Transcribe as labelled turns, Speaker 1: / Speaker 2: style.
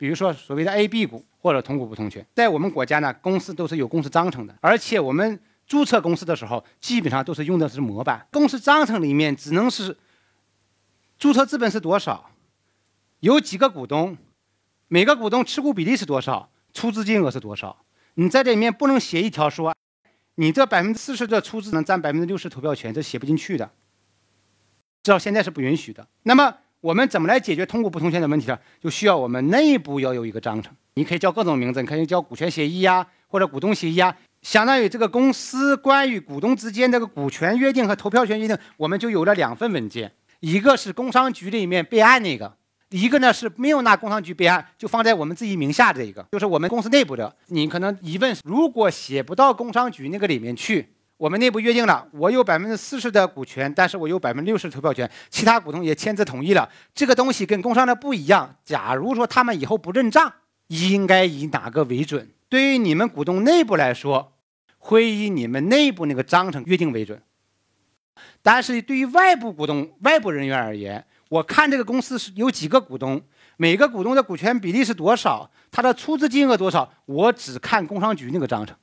Speaker 1: 比如说所谓的 A、B 股或者同股不同权，在我们国家呢，公司都是有公司章程的，而且我们注册公司的时候，基本上都是用的是模板。公司章程里面只能是注册资本是多少，有几个股东，每个股东持股比例是多少，出资金额是多少。你在这里面不能写一条说，你这百分之四十的出资能占百分之六十投票权，这写不进去的。至少现在是不允许的。那么我们怎么来解决同股不同权的问题呢？就需要我们内部要有一个章程，你可以叫各种名字，你可以叫股权协议呀，或者股东协议啊，相当于这个公司关于股东之间这个股权约定和投票权约定，我们就有了两份文件，一个是工商局里面备案那个，一个呢是没有拿工商局备案，就放在我们自己名下这一个，就是我们公司内部的。你可能疑问，如果写不到工商局那个里面去？我们内部约定了，我有百分之四十的股权，但是我有百分之六十投票权，其他股东也签字同意了。这个东西跟工商的不一样。假如说他们以后不认账，应该以哪个为准？对于你们股东内部来说，会以你们内部那个章程约定为准。但是对于外部股东、外部人员而言，我看这个公司是有几个股东，每个股东的股权比例是多少，他的出资金额多少，我只看工商局那个章程。